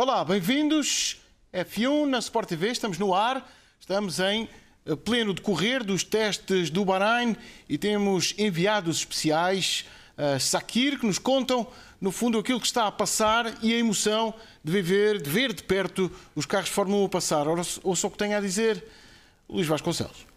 Olá, bem-vindos. F1 na Sport TV, estamos no ar, estamos em eh, pleno decorrer dos testes do Bahrein e temos enviados especiais, uh, Sakir, que nos contam, no fundo, aquilo que está a passar e a emoção de viver, de ver de perto os carros de Fórmula 1 passar. Ouça o que tem a dizer Luís Vasconcelos.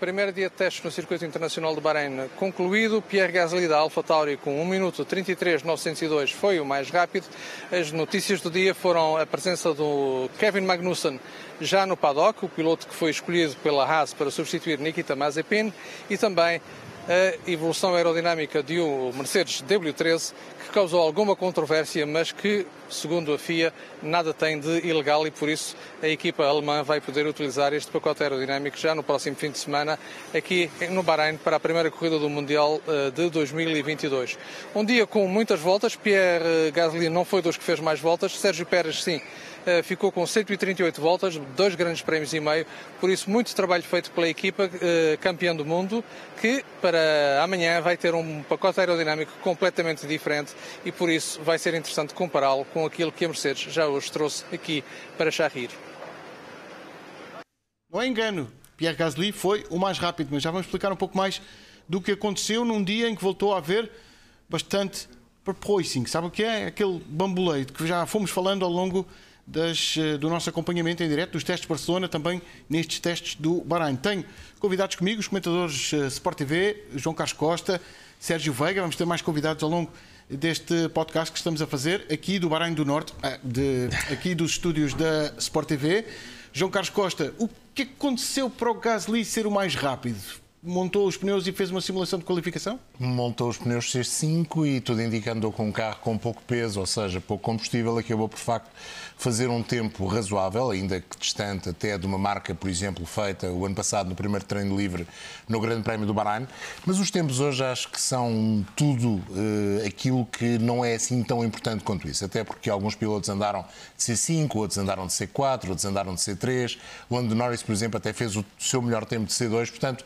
Primeiro dia de testes no Circuito Internacional de Bahrein concluído. Pierre Gasly da AlphaTauri com 1 minuto 33.902 foi o mais rápido. As notícias do dia foram a presença do Kevin Magnussen já no paddock, o piloto que foi escolhido pela Haas para substituir Nikita Mazepin, e também a evolução aerodinâmica de um Mercedes W13 que causou alguma controvérsia, mas que, segundo a FIA, nada tem de ilegal e por isso a equipa alemã vai poder utilizar este pacote aerodinâmico já no próximo fim de semana aqui no Bahrein para a primeira corrida do Mundial eh, de 2022. Um dia com muitas voltas, Pierre Gasly não foi dos que fez mais voltas, Sérgio Pérez sim ficou com 138 voltas, dois grandes prémios e meio, por isso muito trabalho feito pela equipa eh, campeã do mundo, que para amanhã vai ter um pacote aerodinâmico completamente diferente e por isso vai ser interessante compará-lo com aquilo que a Mercedes já hoje trouxe aqui para Charrir. Não é engano, Pierre Gasly foi o mais rápido, mas já vamos explicar um pouco mais do que aconteceu num dia em que voltou a haver bastante porpoising. Sabe o que é? Aquele bamboleio que já fomos falando ao longo das, eh, do nosso acompanhamento em direto dos testes de Barcelona, também nestes testes do Bahrein. Tenho convidados comigo, os comentadores uh, Sport TV, João Carlos Costa, Sérgio Veiga, vamos ter mais convidados ao longo deste podcast que estamos a fazer aqui do Bahrein do Norte, uh, de, aqui dos estúdios da Sport TV. João Carlos Costa, o que aconteceu para o Gasly ser o mais rápido? montou os pneus e fez uma simulação de qualificação? Montou os pneus C5 e tudo indicando com um carro com pouco peso, ou seja, pouco combustível, acabou por facto fazer um tempo razoável, ainda que distante até de uma marca, por exemplo, feita o ano passado no primeiro treino livre no Grande Prémio do Bahrein. Mas os tempos hoje acho que são tudo uh, aquilo que não é assim tão importante quanto isso, até porque alguns pilotos andaram de C5, outros andaram de C4, outros andaram de C3. O Lando Norris, por exemplo, até fez o seu melhor tempo de C2, portanto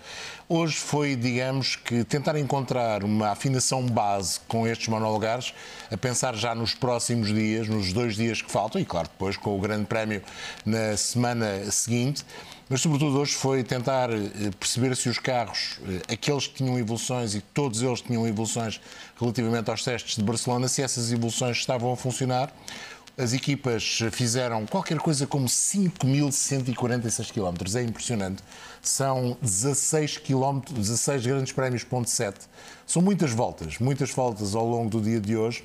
Hoje foi, digamos que, tentar encontrar uma afinação base com estes monolugares, a pensar já nos próximos dias, nos dois dias que faltam, e claro, depois com o Grande Prémio na semana seguinte. Mas, sobretudo, hoje foi tentar eh, perceber se os carros, eh, aqueles que tinham evoluções e todos eles tinham evoluções relativamente aos testes de Barcelona, se essas evoluções estavam a funcionar as equipas fizeram qualquer coisa como 5.146 km. É impressionante. São 16 km, 16 grandes prémios, ponto 7. São muitas voltas, muitas voltas ao longo do dia de hoje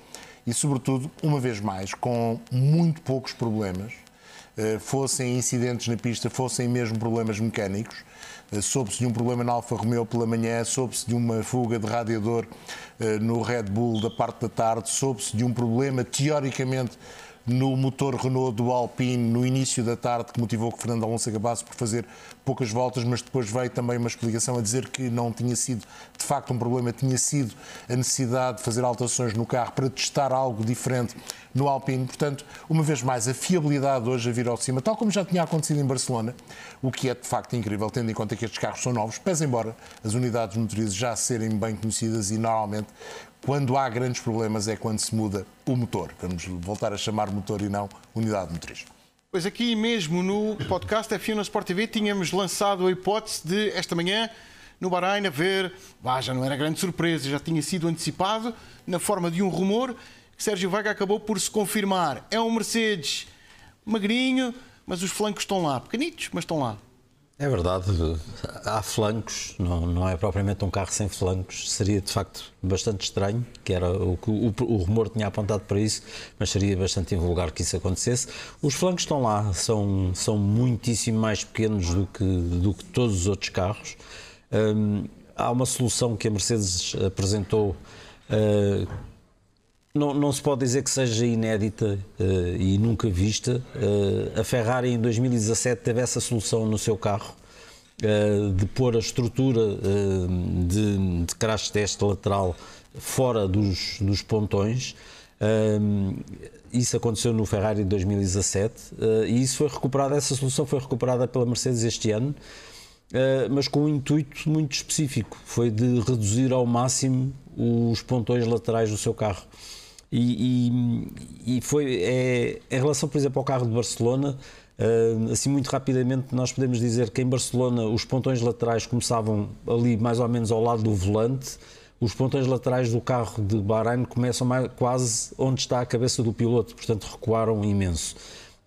e, sobretudo, uma vez mais, com muito poucos problemas. Eh, fossem incidentes na pista, fossem mesmo problemas mecânicos. Eh, soube-se de um problema na Alfa Romeo pela manhã, soube-se de uma fuga de radiador eh, no Red Bull da parte da tarde, soube-se de um problema teoricamente no motor Renault do Alpine no início da tarde, que motivou que Fernando Alonso acabasse por fazer poucas voltas, mas depois veio também uma explicação a dizer que não tinha sido de facto um problema, tinha sido a necessidade de fazer alterações no carro para testar algo diferente no Alpine. Portanto, uma vez mais, a fiabilidade hoje a vir ao cima, tal como já tinha acontecido em Barcelona, o que é de facto incrível, tendo em conta que estes carros são novos, pese embora as unidades motrizes já serem bem conhecidas e normalmente quando há grandes problemas é quando se muda o motor. Vamos voltar a chamar motor e não unidade motriz. Pois aqui mesmo no podcast F1 na Sport TV tínhamos lançado a hipótese de esta manhã no Bahrein haver, bah, já não era grande surpresa, já tinha sido antecipado na forma de um rumor que Sérgio Vega acabou por se confirmar. É um Mercedes magrinho, mas os flancos estão lá, pequenitos, mas estão lá. É verdade, há flancos, não, não é propriamente um carro sem flancos, seria de facto bastante estranho, que era o que o, o, rumor tinha apontado para isso, mas seria bastante invulgar que isso acontecesse. Os flancos estão lá, são, são muitíssimo mais pequenos do que, do que todos os outros carros. Hum, há uma solução que a Mercedes apresentou uh, não, não, se pode dizer que seja inédita uh, e nunca vista. Uh, a Ferrari em 2017 teve essa solução no seu carro uh, de pôr a estrutura de, de crash test lateral fora dos, dos pontões. isso aconteceu no Ferrari de 2017 e isso foi recuperado, essa solução foi recuperada pela Mercedes este ano mas com um intuito muito específico, foi de reduzir ao máximo os pontões laterais do seu carro. E, e, e foi é, em relação, por exemplo, ao carro de Barcelona, Uh, assim, muito rapidamente, nós podemos dizer que em Barcelona os pontões laterais começavam ali mais ou menos ao lado do volante, os pontões laterais do carro de Bahrein começam mais, quase onde está a cabeça do piloto, portanto recuaram imenso.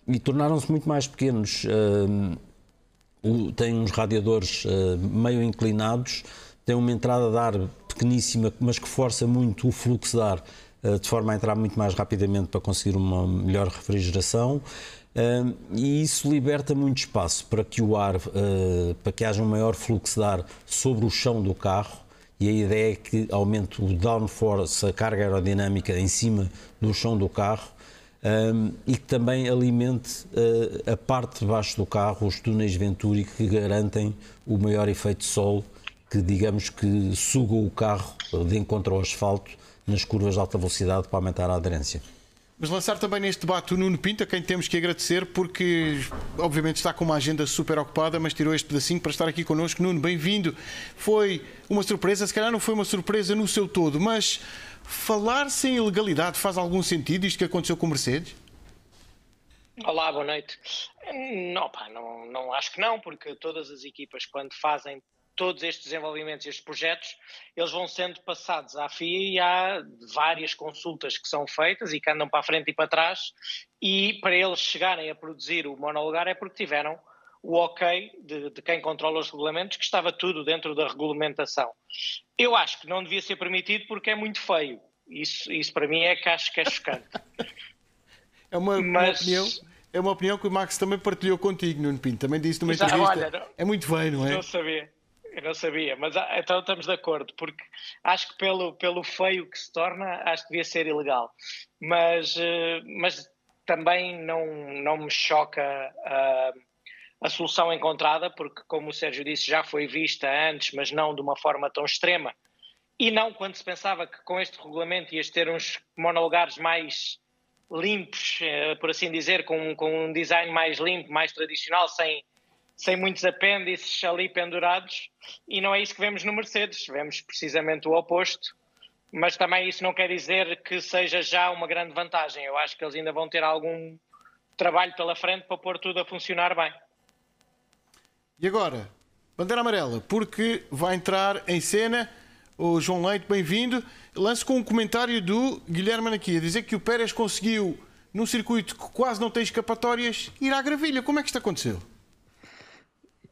E tornaram-se muito mais pequenos. Uh, tem uns radiadores uh, meio inclinados, tem uma entrada de ar pequeníssima, mas que força muito o fluxo de ar, de forma a entrar muito mais rapidamente para conseguir uma melhor refrigeração. E isso liberta muito espaço para que o ar, uh, para que haja um maior fluxo de ar sobre o chão do carro. E a ideia é que aumente o downforce, a carga aerodinâmica em cima do chão do carro um, e que também alimente uh, a parte de baixo do carro, os túneis Venturi que garantem o maior efeito de sol que digamos que suga o carro de encontro ao asfalto nas curvas de alta velocidade para aumentar a aderência. Mas lançar também neste debate o Nuno Pinto, a quem temos que agradecer, porque obviamente está com uma agenda super ocupada, mas tirou este pedacinho para estar aqui connosco. Nuno, bem-vindo. Foi uma surpresa, se calhar não foi uma surpresa no seu todo, mas falar sem ilegalidade faz algum sentido, isto que aconteceu com o Mercedes? Olá, boa noite. Não, pá, não, não acho que não, porque todas as equipas, quando fazem todos estes desenvolvimentos, estes projetos, eles vão sendo passados à FIA e há várias consultas que são feitas e que andam para a frente e para trás e para eles chegarem a produzir o monolugar é porque tiveram o ok de, de, quem controla os regulamentos, que estava tudo dentro da regulamentação. Eu acho que não devia ser permitido porque é muito feio. Isso, isso para mim é que acho que é chocante. é uma, Mas... uma opinião é uma opinião que o Max também partilhou contigo, Nuno Pinto. Também disse numa entrevista. Olha, não, é muito feio, não é? Não sabia. Eu não sabia, mas ah, então estamos de acordo, porque acho que pelo, pelo feio que se torna, acho que devia ser ilegal. Mas, eh, mas também não, não me choca a, a solução encontrada, porque, como o Sérgio disse, já foi vista antes, mas não de uma forma tão extrema. E não quando se pensava que com este regulamento ias ter uns monolugares mais limpos, eh, por assim dizer, com, com um design mais limpo, mais tradicional, sem sem muitos apêndices ali pendurados, e não é isso que vemos no Mercedes, vemos precisamente o oposto. Mas também isso não quer dizer que seja já uma grande vantagem. Eu acho que eles ainda vão ter algum trabalho pela frente para pôr tudo a funcionar bem. E agora, bandeira amarela, porque vai entrar em cena o João Leite, bem-vindo. Lance com um comentário do Guilherme Anaquia, dizer que o Pérez conseguiu, num circuito que quase não tem escapatórias, ir à gravilha. Como é que isto aconteceu?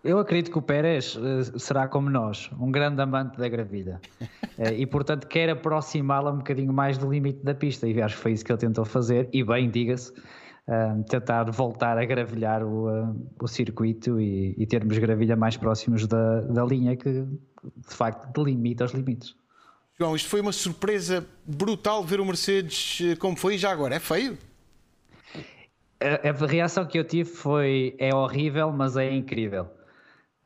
Eu acredito que o Pérez uh, será como nós, um grande amante da gravilha. Uh, e, portanto, quer aproximá-la um bocadinho mais do limite da pista. E acho que foi isso que ele tentou fazer. E bem, diga-se, uh, tentar voltar a gravilhar o, o circuito e, e, termos gravilha mais próximos da, da linha que, de facto, delimita os limites. João, isto foi uma surpresa brutal ver o Mercedes como foi já agora. É feio? A, a reação que eu tive foi: é horrível, mas é incrível.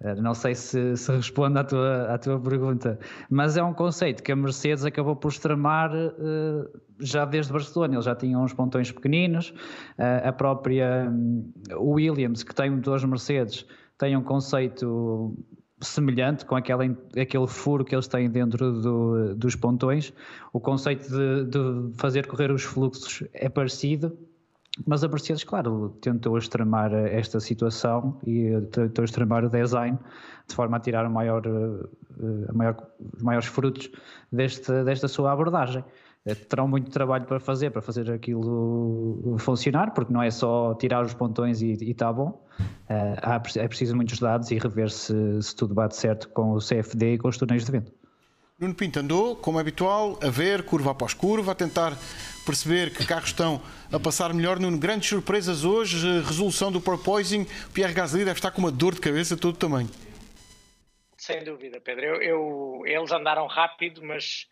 Eh, não sei se, se responde à tua, à tua pergunta, mas é um conceito que a Mercedes acabou por extremar uh, já desde Barcelona. Eles já tinham uns pontões pequeninos, uh, a própria um, Williams, que tem motores Mercedes, tem um conceito semelhante com aquela, aquele furo que eles têm dentro do, dos pontões. O conceito de, de fazer correr os fluxos é parecido mas a Mercedes, claro, tentou extremar esta situação e tentou extremar o design de forma a tirar o maior, eh, maior, os maiores frutos deste, desta sua abordagem. Eh, terão muito trabalho para fazer, para fazer aquilo funcionar, porque não é só tirar os pontões e está bom. Eh, é preciso muitos dados e rever se, se tudo bate certo com o CFD e com os túneis de vento. Nuno Pinto andou, como é habitual, a ver curva após curva, a tentar perceber que carros estão a passar melhor. Nuno, grandes surpresas hoje, resolução do porpoising. Pierre Gasly deve estar com uma dor de cabeça de todo o tamanho. Sem dúvida, Pedro. Eu, eu, eles andaram rápido, mas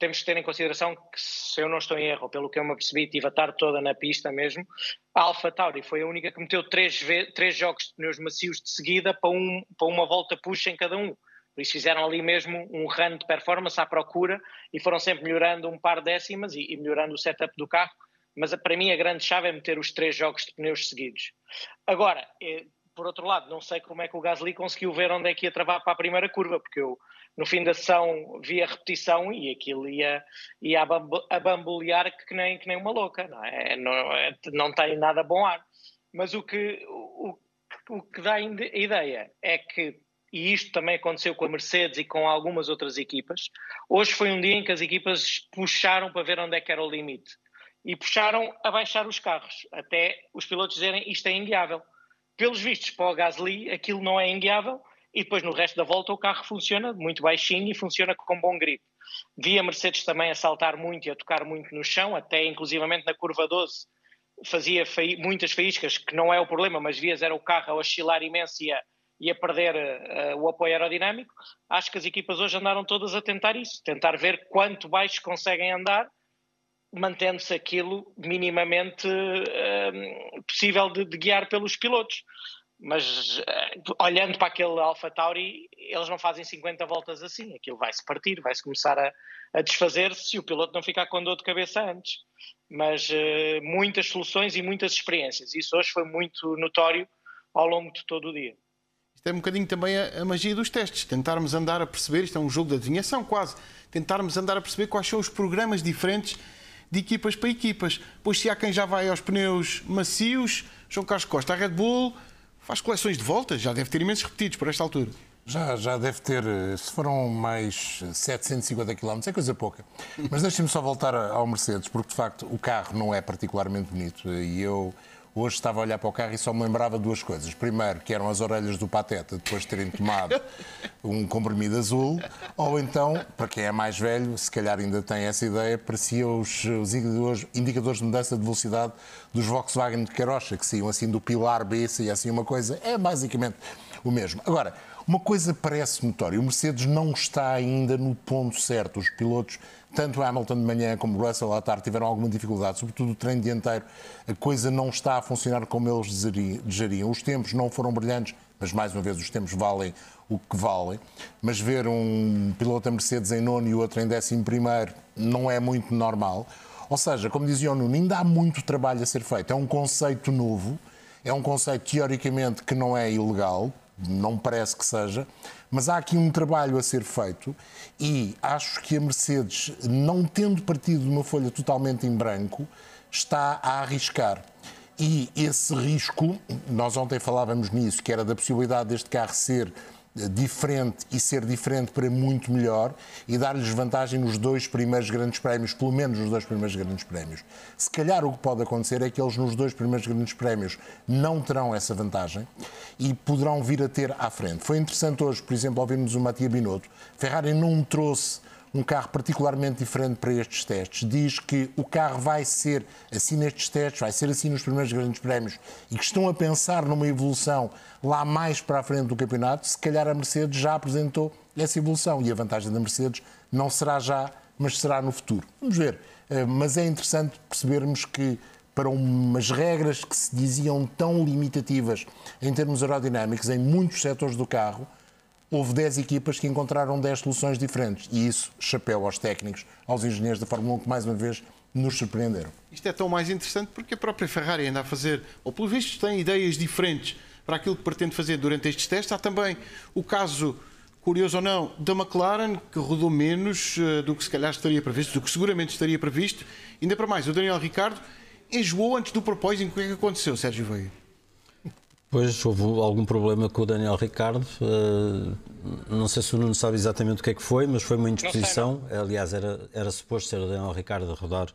temos que ter em consideração que, se eu não estou em erro, pelo que eu me apercebi, tive a tarde toda na pista mesmo, a Alpha Tauri foi a única que meteu três, três jogos de pneus macios de seguida para, um, para uma volta puxa em cada um. Por isso fizeram ali mesmo um run de performance à procura e foram sempre melhorando um par de décimas e, e melhorando o setup do carro. Mas para mim a grande chave é meter os três jogos de pneus seguidos. Agora, eh, por outro lado, não sei como é que o Gasly conseguiu ver onde é que ia travar para a primeira curva, porque eu no fim da sessão vi a repetição e aquilo ia, ia a bambolear que nem, que nem uma louca, não é? Não, é, não tem nada bom ar. Mas o que, o, o que dá a ideia é que, e isto também aconteceu com a Mercedes e com algumas outras equipas, hoje foi um dia em que as equipas puxaram para ver onde é que era o limite. E puxaram a baixar os carros, até os pilotos dizerem isto é inguiável. Pelos vistos, para o Gasly, aquilo não é inguiável, e depois no resto da volta o carro funciona muito baixinho e funciona com bom grip. Vi a Mercedes também a saltar muito e a tocar muito no chão, até inclusivamente na curva 12 fazia muitas faíscas, que não é o problema, mas vias era o carro a oscilar imenso e a, e a perder uh, o apoio aerodinâmico. Acho que as equipas hoje andaram todas a tentar isso, tentar ver quanto baixo conseguem andar, mantendo-se aquilo minimamente uh, possível de, de, guiar pelos pilotos. Mas uh, olhando para aquele Alpha Tauri, eles não fazem 50 voltas assim, aquilo vai-se partir, vai-se começar a, a desfazer-se se o piloto não ficar com dor de cabeça antes. Mas uh, muitas soluções e muitas experiências. Isso hoje foi muito notório ao longo de todo o dia. É um bocadinho também a, a, magia dos testes, tentarmos andar a perceber, isto é um jogo de adivinhação quase, tentarmos andar a perceber quais são os programas diferentes de equipas para equipas. Pois se há quem já vai aos pneus macios, João Carlos Costa, a Red Bull faz coleções de voltas, já deve ter imensos repetidos por esta altura. Já, já deve ter, se foram mais 750 km, é coisa pouca. Mas deixem-me só voltar ao Mercedes, porque de facto o carro não é particularmente bonito. E eu hoje estava a olhar para o carro e só me lembrava duas coisas. Primeiro, que eram as orelhas do Pateta depois de terem tomado um comprimido azul, ou então, para quem é mais velho, se calhar ainda tem essa ideia, parecia os, os indicadores, indicadores de mudança de velocidade dos Volkswagen de Carocha, que saíam assim do pilar B, e assim uma coisa. É basicamente o mesmo. Agora, uma coisa parece notória: o Mercedes não está ainda no ponto certo. Os pilotos, tanto Hamilton de manhã como Russell à tarde, tiveram alguma dificuldade, sobretudo o treino dianteiro. A coisa não está a funcionar como eles desejariam. Os tempos não foram brilhantes, mas mais uma vez os tempos valem o que valem. Mas ver um piloto da Mercedes em nono e o outro em décimo primeiro não é muito normal. Ou seja, como dizia o Nuno, ainda há muito trabalho a ser feito. É um conceito novo, é um conceito teoricamente que não é ilegal, não parece que seja, mas há aqui um trabalho a ser feito e acho que a Mercedes, não tendo partido de uma folha totalmente em branco, está a arriscar. E esse risco, nós ontem falávamos nisso, que era da possibilidade deste carro ser diferente e ser diferente para muito melhor e dar-lhes vantagem nos dois primeiros grandes prémios, pelo menos nos dois primeiros grandes prémios. Se calhar o que pode acontecer é que eles nos dois primeiros grandes prémios não terão essa vantagem e poderão vir a ter à frente. Foi interessante hoje, por exemplo, ouvirmos o Matia Binotto. Ferrari não trouxe um carro particularmente diferente para estes testes. Diz que o carro vai ser assim nestes testes, vai ser assim nos primeiros grandes prémios e que estão a pensar numa evolução lá mais para a frente do campeonato. Se calhar a Mercedes já apresentou essa evolução e a vantagem da Mercedes não será já, mas será no futuro. Vamos ver. Eh, mas é interessante percebermos que para umas regras que se diziam tão limitativas em termos aerodinâmicos em muitos setores do carro, houve 10 equipas que encontraram 10 soluções diferentes. E isso, chapéu aos técnicos, aos engenheiros da Fórmula 1, que mais uma vez nos surpreenderam. Isto é tão mais interessante porque a própria Ferrari anda a fazer, ou pelo visto tem ideias diferentes para aquilo que pretende fazer durante estes testes. Há também o caso, curioso ou não, da McLaren, que rodou menos uh, do que se calhar estaria previsto, do que seguramente estaria previsto. Ainda para mais, o Daniel Ricardo enjoou antes do propósito. O que é que aconteceu, Sérgio Veiga? Pois houve algum problema com o Daniel Ricardo. Uh, não sei se o Nuno sabe exatamente o que é que foi, mas foi uma indisposição. Sei, Aliás, era, era suposto ser o Daniel Ricardo a rodar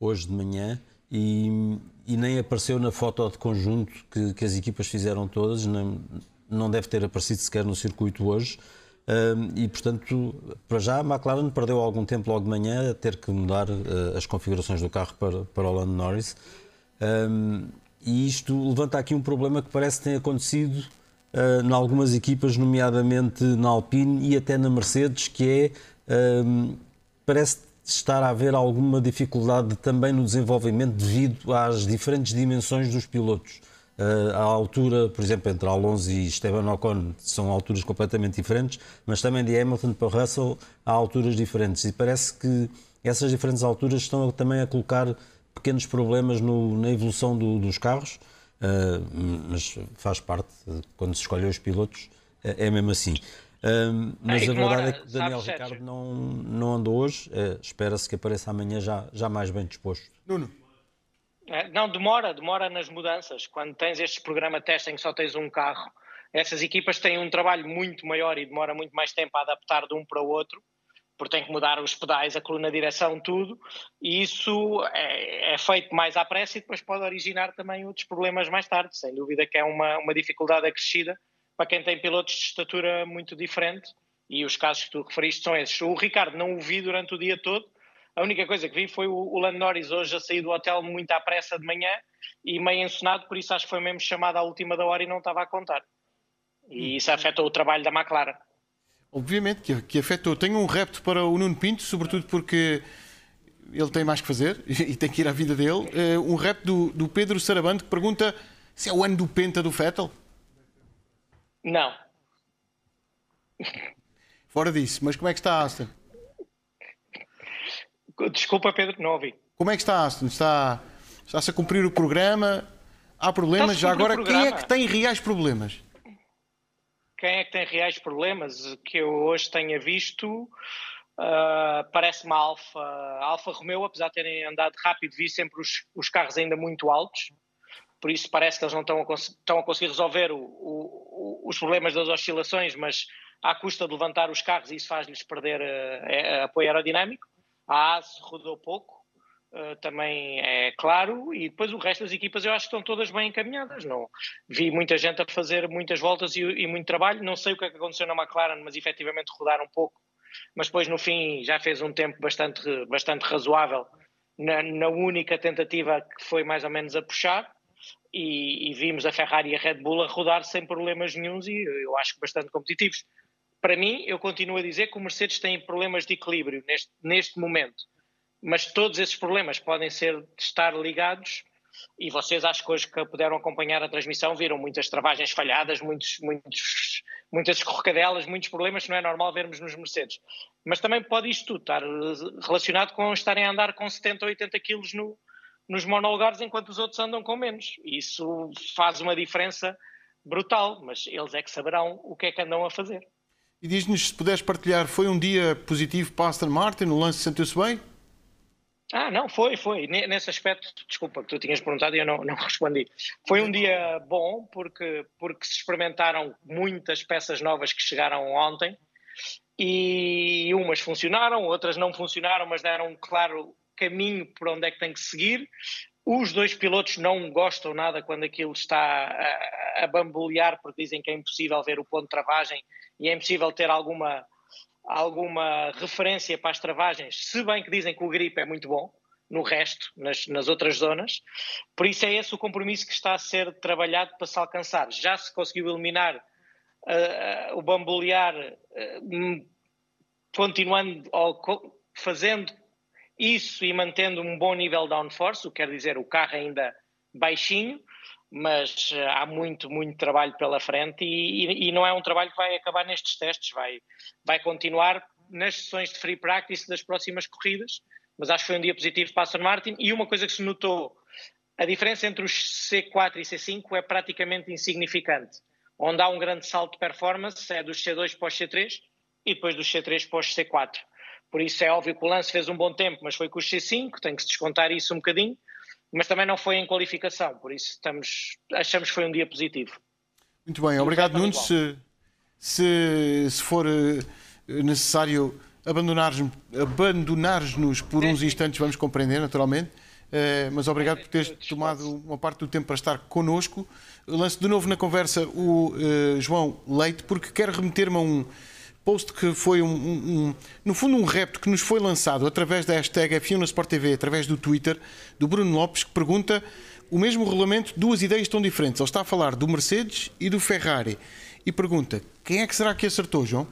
hoje de manhã e, e nem apareceu na foto de conjunto que, que as equipas fizeram todas. Nem, não deve ter aparecido sequer no circuito hoje. Uh, e, portanto, para já, a McLaren perdeu algum tempo logo de manhã a ter que mudar uh, as configurações do carro para, para o Lando Norris. E isto levanta aqui um problema que parece tem acontecido uh, em algumas equipas, nomeadamente na Alpine e até na Mercedes, que é uh, parece estar a haver alguma dificuldade também no desenvolvimento devido às diferentes dimensões dos pilotos. A altura, por exemplo, entre Alonso e Esteban Ocon são alturas completamente diferentes, mas também de Hamilton para Russell há alturas diferentes e parece que essas diferentes alturas estão também a colocar pequenos problemas no, na evolução do, dos carros. uh, mas faz parte, quando se escolhe os pilotos, é, é mesmo assim. Uh, mas é, a verdade é que o Daniel Ricardo não, não andou hoje, uh, espera-se que apareça amanhã já, já mais bem disposto. Nuno. Não, demora, demora nas mudanças. Quando tens estes programas de teste em que só tens um carro, essas equipas têm um trabalho muito maior e demora muito mais tempo a adaptar de um para o outro porque tem que mudar os pedais, a coluna de direção, tudo, e isso é, é, feito mais à pressa e depois pode originar também outros problemas mais tarde. Sem dúvida que é uma, uma dificuldade acrescida para quem tem pilotos de estatura muito diferente, e os casos que tu referiste são esses. O Ricardo não o vi durante o dia todo, a única coisa que vi foi o, o Lando Norris hoje a sair do hotel muito à pressa de manhã e meio ensinado, por isso acho que foi mesmo chamado à última da hora e não estava a contar. E isso afetou o trabalho da McLaren. Obviamente que, que afetou. Tenho um repto para o Nuno Pinto, sobretudo porque ele tem mais que fazer e tem que ir à vida dele. Uh, um repto do, do Pedro Sarabando que pergunta se é o ano do Penta do Fettel. Não. Fora disso, mas como é que está Aston? Desculpa, Pedro, não ouvi. Como é que está Aston? Está, está-se a cumprir o programa? Há problemas? Já agora, quem é que tem reais problemas? Quem é que tem reais problemas que eu hoje tenha visto? Uh, Parece-me a Alfa, Alfa Romeo, apesar de terem andado rápido, vi sempre os, os, carros ainda muito altos, por isso parece que eles não estão a, estão a conseguir resolver o, o, os problemas das oscilações, mas à custa de levantar os carros, isso faz-lhes perder uh, apoio aerodinâmico. A AS rodou pouco, Uh, também é claro, e depois o resto das equipas eu acho que estão todas bem encaminhadas. Não vi muita gente a fazer muitas voltas e, e, muito trabalho. Não sei o que é que aconteceu na McLaren, mas efetivamente rodaram um pouco. Mas depois no fim já fez um tempo bastante, bastante razoável na, na única tentativa que foi mais ou menos a puxar. E, e, vimos a Ferrari e a Red Bull a rodar sem problemas nenhums e eu acho que bastante competitivos. Para mim, eu continuo a dizer que o Mercedes tem problemas de equilíbrio neste, neste momento mas todos esses problemas podem ser estar ligados e vocês acho que hoje que puderam acompanhar a transmissão viram muitas travagens falhadas, muitos, muitos, muitas escorregadelas, muitos problemas que não é normal vermos nos Mercedes. Mas também pode isto tudo estar relacionado com estarem a andar com 70 ou 80 quilos no, nos monolugares enquanto os outros andam com menos. Isso faz uma diferença brutal, mas eles é que saberão o que é que andam a fazer. E diz-nos se puderes partilhar, foi um dia positivo para Aston Martin, o lance sentiu-se bem? Ah, não, foi, foi. Nesse aspecto, desculpa que tu tinhas perguntado e eu não, não respondi. Foi um dia bom porque, porque se experimentaram muitas peças novas que chegaram ontem e umas funcionaram, outras não funcionaram, mas deram um claro caminho por onde é que tem que seguir. Os dois pilotos não gostam nada quando aquilo está a, a bambolear, porque dizem que é impossível ver o ponto de travagem e é impossível ter alguma alguma referência para as travagens, se bem que dizem que o gripe é muito bom no resto, nas, nas outras zonas. Por isso é esse o compromisso que está a ser trabalhado para se alcançar. Já se conseguiu eliminar uh, o bambolear, uh, continuando ou fazendo isso e mantendo um bom nível de downforce, o que quer dizer o carro ainda baixinho, mas eh, há muito, muito trabalho pela frente e, e, e, não é um trabalho que vai acabar nestes testes, vai, vai continuar nas sessões de free practice das próximas corridas, mas acho que foi um dia positivo para Aston Martin e uma coisa que se notou, a diferença entre os C4 e C5 é praticamente insignificante. Onde há um grande salto de performance é dos C2 para os C3 e depois dos C3 para os C4. Por isso é óbvio que o lance fez um bom tempo, mas foi com os C5, tem que se descontar isso um bocadinho mas também não foi em qualificação, por isso estamos, achamos que foi um dia positivo. Muito bem, obrigado Nuno. Se, se, se, for eh, necessário abandonar-nos abandonar por uns instantes, vamos compreender naturalmente. Uh, mas obrigado por teres tomado uma parte do tempo para estar connosco. Lanço de novo na conversa o uh, João Leite, porque quero remeter-me a um, post que foi um, um, um, no fundo um repto que nos foi lançado através da hashtag F1 na Sport TV, através do Twitter, do Bruno Lopes, que pergunta o mesmo regulamento, duas ideias tão diferentes. Ele está a falar do Mercedes e do Ferrari e pergunta quem é que será que acertou, João?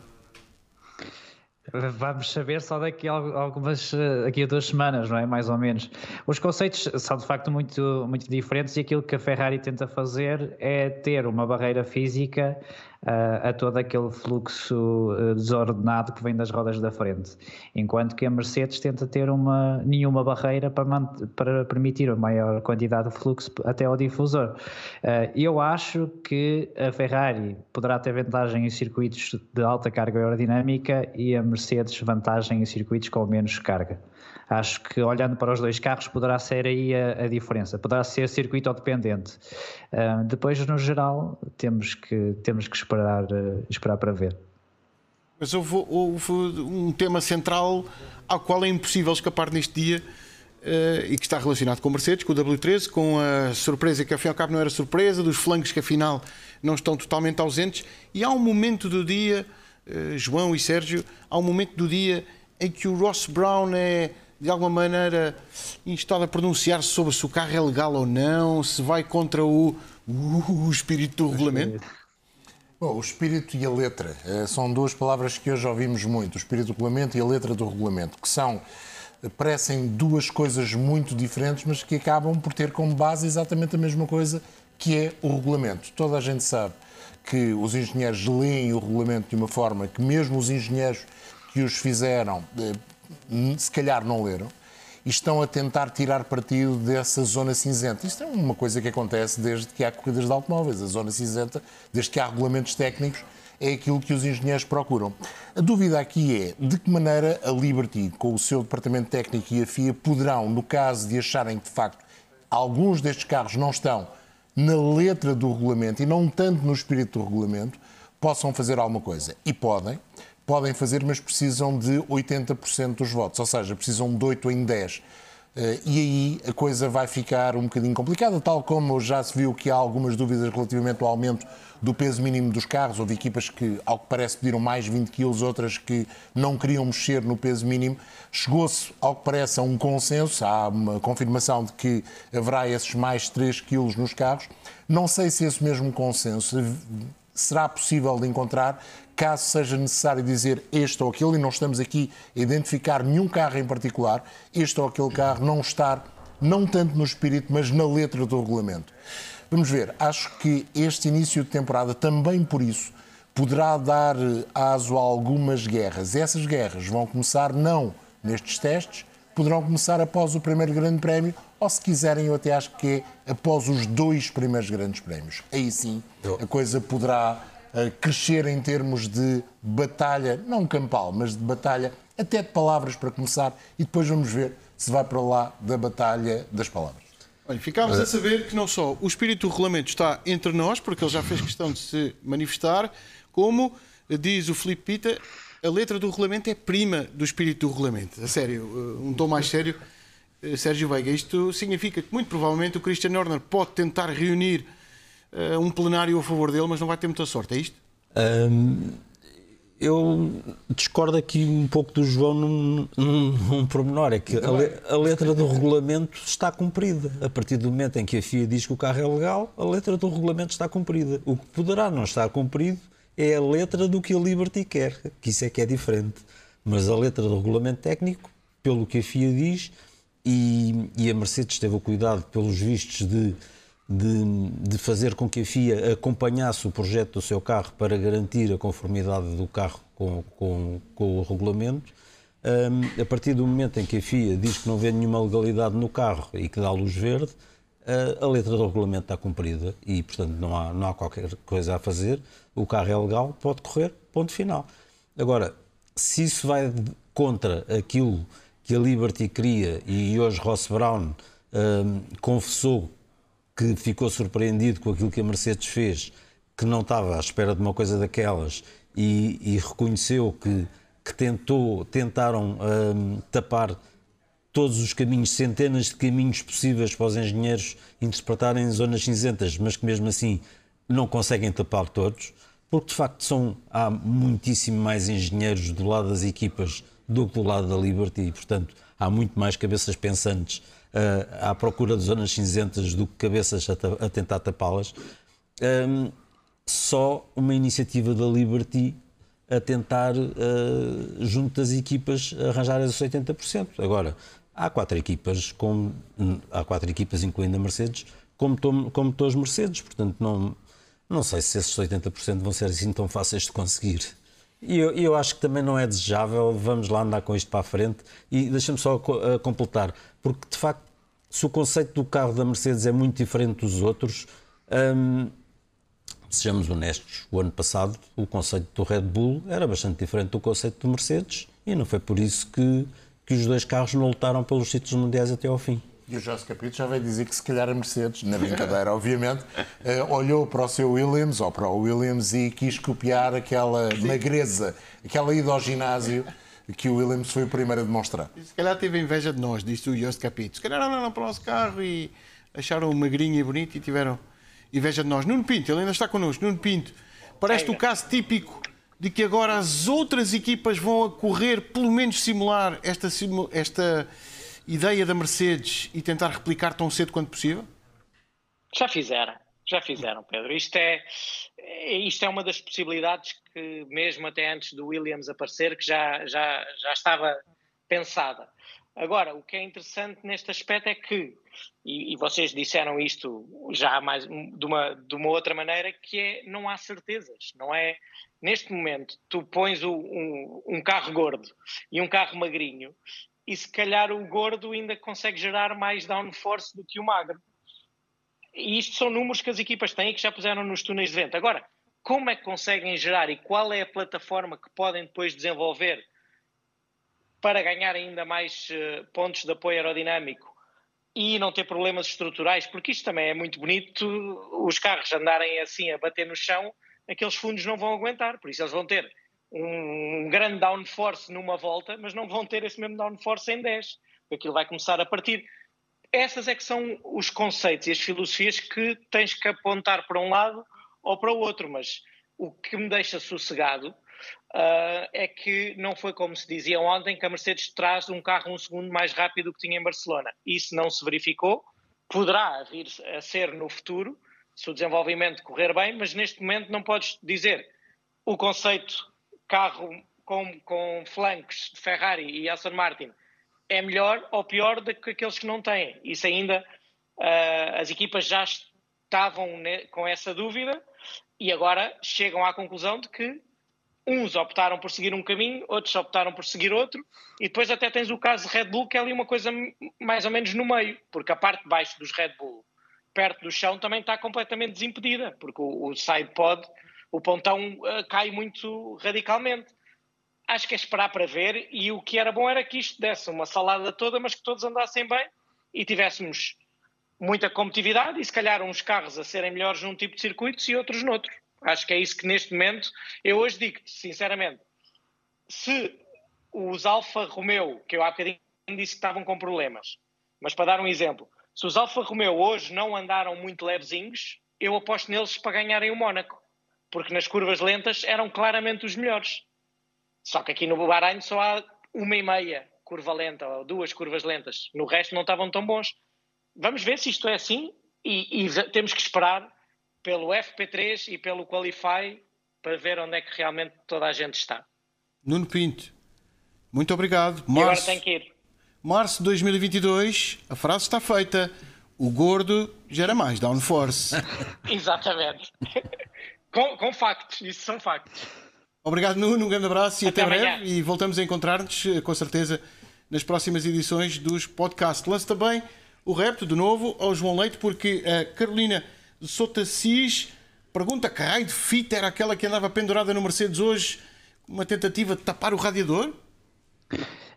Vamos saber só daqui a algumas aqui a duas semanas, não é? Mais ou menos. Os conceitos são de facto muito, muito diferentes e aquilo que a Ferrari tenta fazer é ter uma barreira física a, a todo aquele fluxo uh, desordenado que vem das rodas da frente. Enquanto que a Mercedes tenta ter uma, nenhuma barreira para, para permitir a maior quantidade de fluxo até ao difusor. Uh, eu acho que a Ferrari poderá ter vantagem em circuitos de alta carga aerodinâmica e a Mercedes vantagem em circuitos com menos carga. Acho que olhando para os dois carros poderá ser aí a, a diferença, poderá ser circuito dependente. Uh, depois, no geral, temos que, temos que esperar, uh, esperar para ver. Mas houve, houve, um tema central ao qual é impossível escapar neste dia uh, e que está relacionado com o Mercedes, com o W13, com a surpresa que afinal cabo não era surpresa, dos flancos que afinal não estão totalmente ausentes. E há um momento do dia, João e Sérgio, há um momento do dia em que o Ross Brown é de alguma maneira instado a pronunciar-se sobre se o carro é legal ou não, se vai contra o, o espírito do regulamento? Bom, o espírito e a letra eh, são duas palavras que hoje ouvimos muito, o espírito do regulamento e a letra do regulamento, que são eh, parecem duas coisas muito diferentes, mas que acabam por ter como base exatamente a mesma coisa, que é o regulamento. Toda a gente sabe que os engenheiros leem o regulamento de uma forma que mesmo os engenheiros que os fizeram eh, se calhar não leram e estão a tentar tirar partido dessa zona cinzenta. Isto é uma coisa que acontece desde que há corridas de automóveis. A zona cinzenta, desde que há regulamentos técnicos, é aquilo que os engenheiros procuram. A dúvida aqui é de que maneira a Liberty, com o seu departamento técnico e a FIA, poderão, no caso de acharem que de facto alguns destes carros não estão na letra do regulamento e não tanto no espírito do regulamento, possam fazer alguma coisa. E podem, podem fazer, mas precisam de 80% dos votos, ou seja, precisam de 8 em 10. Eh, e aí a coisa vai ficar um bocadinho complicada, tal como já se viu que há algumas dúvidas relativamente ao aumento do peso mínimo dos carros. Houve equipas que, ao que parece, pediram mais 20 quilos, outras que não queriam mexer no peso mínimo. Chegou-se, ao que parece, a um consenso, há uma confirmação de que haverá esses mais 3 quilos nos carros. Não sei se esse mesmo consenso será possível de encontrar caso seja necessário dizer este ou aquele, e não estamos aqui a identificar nenhum carro em particular, este ou aquele carro não estar, não tanto no espírito, mas na letra do regulamento. Vamos ver, acho que este início de temporada, também por isso, poderá dar aso a algumas guerras. Essas guerras vão começar não nestes testes, poderão começar após o primeiro grande prémio, ou se quiserem, eu até acho que é após os dois primeiros grandes prémios. Aí sim a coisa poderá crescer em termos de batalha, não campal, mas de batalha, até de palavras para começar, e depois vamos ver se vai para lá da batalha das palavras. Olha, ficámos a saber que não só o espírito do regulamento está entre nós, porque ele já fez questão de se manifestar, como diz o Filipe Pita, a letra do regulamento é prima do espírito do regulamento. A sério, um tom mais sério. Eh, Sérgio Veiga, isto significa que muito provavelmente o Christian Horner pode tentar reunir uh, um plenário a favor dele, mas não vai ter muita sorte, é isto? Um, eu discordo aqui um pouco do João num, num, num pormenor, é que a, le, a, letra do regulamento está cumprida. A partir do momento em que a FIA diz que o carro é legal, a letra do regulamento está cumprida. O que poderá não estar cumprido é a letra do que a Liberty quer, que isso é que é diferente. Mas a letra do regulamento técnico, pelo que a FIA diz, e, e a Mercedes teve o cuidado, pelos vistos, de de, de, fazer com que a FIA acompanhasse o projeto do seu carro para garantir a conformidade do carro com, com, com o regulamento. Um, a partir do momento em que a FIA diz que não vê nenhuma legalidade no carro e que dá luz verde, a, letra do regulamento está cumprida e, portanto, não há, não há qualquer coisa a fazer. O carro é legal, pode correr, ponto final. Agora, se isso vai contra aquilo que a Liberty queria e hoje Ross Brown um, confessou que ficou surpreendido com aquilo que a Mercedes fez, que não estava à espera de uma coisa daquelas e, e reconheceu que, que tentou, tentaram um, tapar todos os caminhos, centenas de caminhos possíveis para os engenheiros interpretarem zonas cinzentas, mas que mesmo assim não conseguem tapar todos, porque de facto são, há muitíssimo mais engenheiros do lado das equipas do que do lado da Liberty e, portanto, há muito mais cabeças pensantes à procura de zonas cinzentas do que cabeças a, a tentar tapá-las. Um, só uma iniciativa da Liberty a tentar, uh, junto das equipas, arranjar esses 80%. Agora, há quatro equipas, com, há quatro equipas, incluindo a Mercedes, com, com motores Mercedes, portanto, não, Não sei se esses 80% vão ser assim tão fáceis de conseguir. E eu, eu, acho que também não é desejável, vamos lá andar com isto para a frente. E deixa-me só uh, completar, porque de facto, se o conceito do carro da Mercedes é muito diferente dos outros, hum, sejamos honestos, o ano passado o conceito do Red Bull era bastante diferente do conceito do Mercedes e não foi por isso que, que os dois carros não lutaram pelos títulos mundiais até ao fim. E o Jorge Capito já veio dizer que se calhar a Mercedes, na brincadeira, obviamente, uh, olhou para o seu Williams ou para o Williams e quis copiar aquela magreza, aquela ida ao ginásio que o Williams foi o primeiro a demonstrar. Se calhar teve inveja de nós, disse o Jorge Capito. Se calhar olharam para o nosso carro e acharam magrinho e bonito e tiveram inveja de nós. Nuno Pinto, ele ainda está connosco. Nuno Pinto, parece o caso típico de que agora as outras equipas vão a correr, pelo menos simular esta, esta ideia da Mercedes e tentar replicar tão cedo quanto possível? Já fizeram, já fizeram, Pedro. Isto é, isto é uma das possibilidades que, mesmo até antes do Williams aparecer, que já, já, já estava pensada. Agora, o que é interessante neste aspecto é que, e, e vocês disseram isto já mais de uma, de uma outra maneira, que é não há certezas, não é? Neste momento, tu pões o, um, um carro gordo e um carro magrinho e se calhar o gordo ainda consegue gerar mais downforce do que o magro. E isto são números que as equipas têm e que já puseram nos túneis de vento. Agora, como é que conseguem gerar e qual é a plataforma que podem depois desenvolver para ganhar ainda mais uh, pontos de apoio aerodinâmico e não ter problemas estruturais, porque isto também é muito bonito, os carros andarem assim a bater no chão, aqueles fundos não vão aguentar, por isso eles vão ter um grande downforce numa volta, mas não vão ter esse mesmo downforce em 10. Aquilo vai começar a partir. Essas é que são os conceitos e as filosofias que tens que apontar para um lado ou para o outro, mas o que me deixa sossegado uh, é que não foi como se dizia ontem que a Mercedes traz um carro um segundo mais rápido do que tinha em Barcelona. Isso não se verificou, poderá vir a ser no futuro, se o desenvolvimento correr bem, mas neste momento não podes dizer o conceito carro com, com flancos de Ferrari e Aston Martin é melhor ou pior do que aqueles que não têm. Isso ainda uh, as equipas já estavam com essa dúvida e agora chegam à conclusão de que uns optaram por seguir um caminho, outros optaram por seguir outro, e depois até tens o caso de Red Bull, que é ali uma coisa mais ou menos no meio, porque a parte de baixo dos Red Bull, perto do chão, também está completamente desimpedida, porque o, o side pod o pontão uh, cai muito radicalmente. Acho que é esperar para ver e o que era bom era que isto desse uma salada toda, mas que todos andassem bem e tivéssemos muita competitividade e se calhar uns carros a serem melhores num tipo de circuitos e outros noutro. Acho que é isso que neste momento eu hoje digo sinceramente, se os Alfa Romeo, que eu há bocadinho disse que estavam com problemas, mas para dar um exemplo, se os Alfa Romeo hoje não andaram muito levezinhos, eu aposto neles para ganharem o Mónaco porque nas curvas lentas eram claramente os melhores. Só que aqui no Bahrein só há uma e meia curva lenta, ou duas curvas lentas. No resto não estavam tão bons. Vamos ver se isto é assim e, e temos que esperar pelo FP3 e pelo Qualify para ver onde é que realmente toda a gente está. Nuno Pinto, muito obrigado. Março, e agora tem que ir. Março de 2022, a frase está feita. O gordo gera mais downforce. Exatamente. Com, com factos, isso são factos. Obrigado, Nuno. Um grande abraço e até, até breve. E voltamos a encontrar-nos, eh, com certeza, nas próximas edições dos podcasts. Lance também o repto, de novo, ao João Leite, porque a Carolina de Sotacis pergunta que raio de fita era aquela que andava pendurada no Mercedes hoje, uma tentativa de tapar o radiador?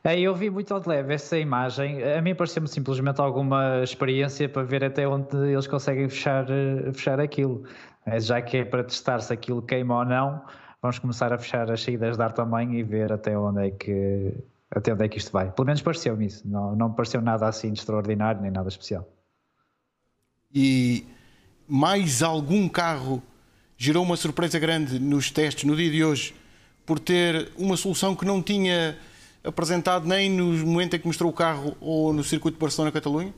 Eu vi muito ao de leve essa imagem. A mim pareceu-me simplesmente alguma experiência para ver até onde eles conseguem fechar, eh, fechar aquilo. É, já que é para testar se aquilo queima ou não, vamos começar a fechar as saídas de ar também e ver até onde é que, até onde é que isto vai. Pelo menos pareceu-me isso. Não, não pareceu nada assim de extraordinário nem nada especial. E mais algum carro gerou uma surpresa grande nos testes no dia de hoje por ter uma solução que não tinha apresentado nem no momento em que mostrou o carro ou no circuito de Barcelona-Catalunha?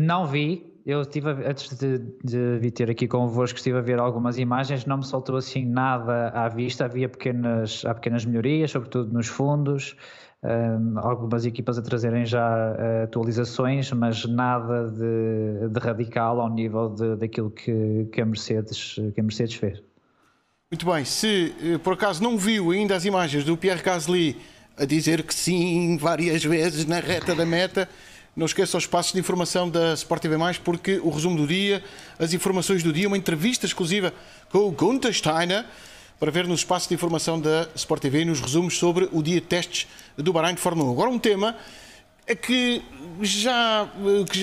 Não vi, eu estive, antes de, de vir ter aqui convosco, estive a ver algumas imagens, não me soltou assim nada à vista, havia pequenas, há pequenas melhorias, sobretudo nos fundos, uh, algumas equipas a trazerem já uh, atualizações, mas nada de, de, radical ao nível de, daquilo que, que, a Mercedes, que a Mercedes fez. Muito bem, se eh, por acaso não viu ainda as imagens do Pierre Gasly a dizer que sim várias vezes na reta da meta, não esqueça os passos de informação da Sport TV+, porque o resumo do dia, as informações do dia, uma entrevista exclusiva com o Gunther Steiner, para ver nos espaços de informação da Sport TV e nos resumos sobre o dia de testes do Bahrein de Fórmula 1. Agora um tema é que já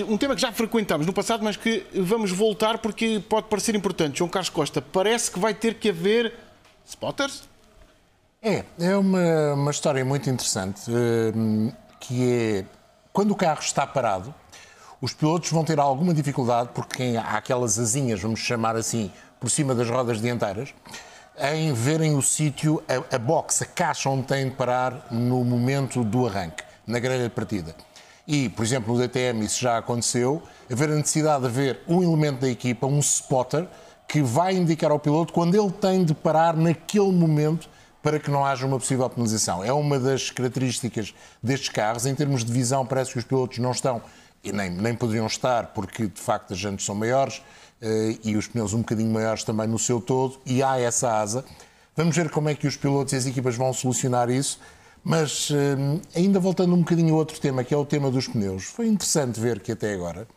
um tema que já frequentámos no passado, mas que vamos voltar porque pode parecer importante. João Carlos Costa, parece que vai ter que haver spotters? É, é uma, uma história muito interessante, eh, que é quando o carro está parado, os pilotos vão ter alguma dificuldade, porque há aquelas asinhas, vamos chamar assim, por cima das rodas dianteiras, em verem o sítio, a, a box, a caixa onde têm de parar no momento do arranque, na grelha de partida. E, por exemplo, no DTM isso já aconteceu, haver a necessidade de haver um elemento da equipa, um spotter, que vai indicar ao piloto quando ele tem de parar naquele momento para que não haja uma possível penalização. É uma das características destes carros. Em termos de visão, parece que os pilotos não estão, e nem, nem poderiam estar, porque de facto as jantes são maiores, eh, e os pneus um bocadinho maiores também no seu todo, e há essa asa. Vamos ver como é que os pilotos e as equipas vão solucionar isso. Mas eh, ainda voltando um bocadinho a outro tema, que é o tema dos pneus, foi interessante ver que até agora